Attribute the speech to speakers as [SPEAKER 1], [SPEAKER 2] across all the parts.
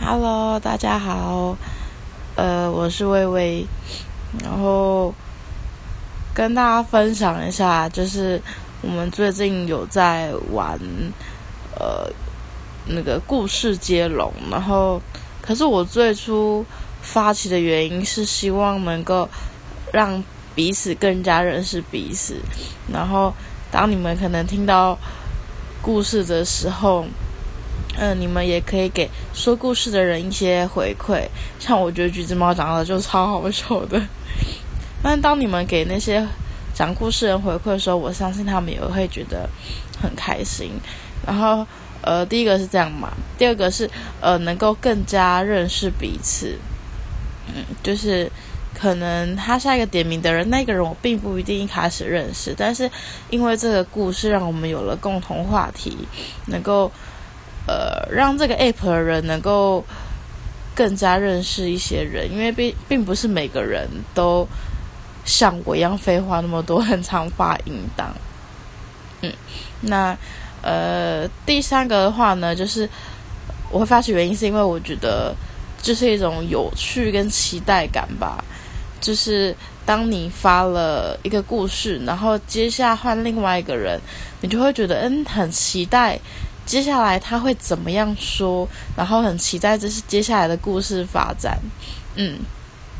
[SPEAKER 1] Hello，大家好，呃，我是微微，然后跟大家分享一下，就是我们最近有在玩呃那个故事接龙，然后可是我最初发起的原因是希望能够让彼此更加认识彼此，然后当你们可能听到故事的时候。嗯，你们也可以给说故事的人一些回馈，像我觉得橘子猫长得就超好笑的。但当你们给那些讲故事人回馈的时候，我相信他们也会觉得很开心。然后，呃，第一个是这样嘛，第二个是呃，能够更加认识彼此。嗯，就是可能他下一个点名的人，那个人我并不一定一开始认识，但是因为这个故事让我们有了共同话题，能够。呃，让这个 app 的人能够更加认识一些人，因为并并不是每个人都像我一样废话那么多，很常发音档。嗯，那呃，第三个的话呢，就是我会发起原因是因为我觉得就是一种有趣跟期待感吧。就是当你发了一个故事，然后接下换另外一个人，你就会觉得嗯，很期待。接下来他会怎么样说？然后很期待这是接下来的故事发展。嗯，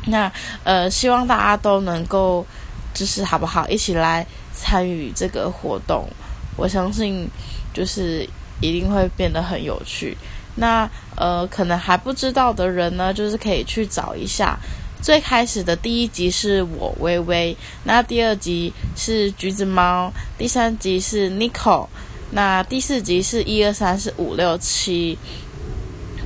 [SPEAKER 1] 那呃，希望大家都能够就是好不好一起来参与这个活动。我相信就是一定会变得很有趣。那呃，可能还不知道的人呢，就是可以去找一下。最开始的第一集是我微微，那第二集是橘子猫，第三集是 Nicole。那第四集是一二三四五六七，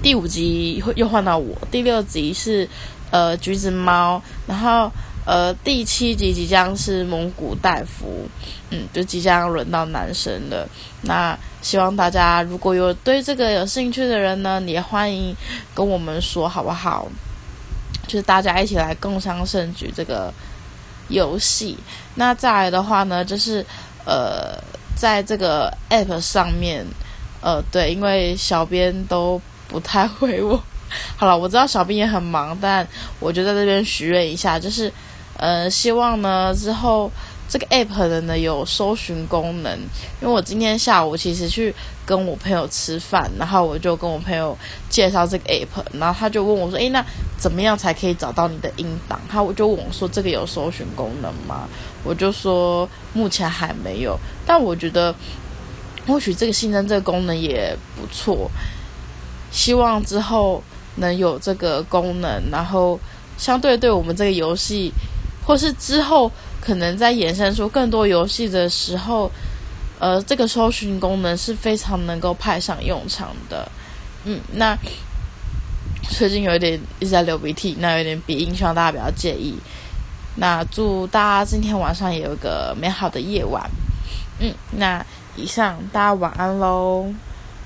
[SPEAKER 1] 第五集又换到我，第六集是呃橘子猫，然后呃第七集即将是蒙古大夫，嗯，就即将轮到男生了。那希望大家如果有对这个有兴趣的人呢，也欢迎跟我们说好不好？就是大家一起来共襄盛举这个游戏。那再来的话呢，就是呃。在这个 app 上面，呃，对，因为小编都不太会我。好了，我知道小编也很忙，但我就在这边许愿一下，就是，呃，希望呢之后这个 app 的呢有搜寻功能。因为我今天下午其实去跟我朋友吃饭，然后我就跟我朋友介绍这个 app，然后他就问我说：“诶，那怎么样才可以找到你的音档？”他我就问我说：“这个有搜寻功能吗？”我就说目前还没有，但我觉得或许这个新增这个功能也不错，希望之后能有这个功能，然后相对对我们这个游戏，或是之后可能在衍生出更多游戏的时候，呃，这个搜寻功能是非常能够派上用场的。嗯，那最近有一点一直在流鼻涕，那有点鼻音，希望大家不要介意。那祝大家今天晚上也有个美好的夜晚，嗯，那以上大家晚安喽。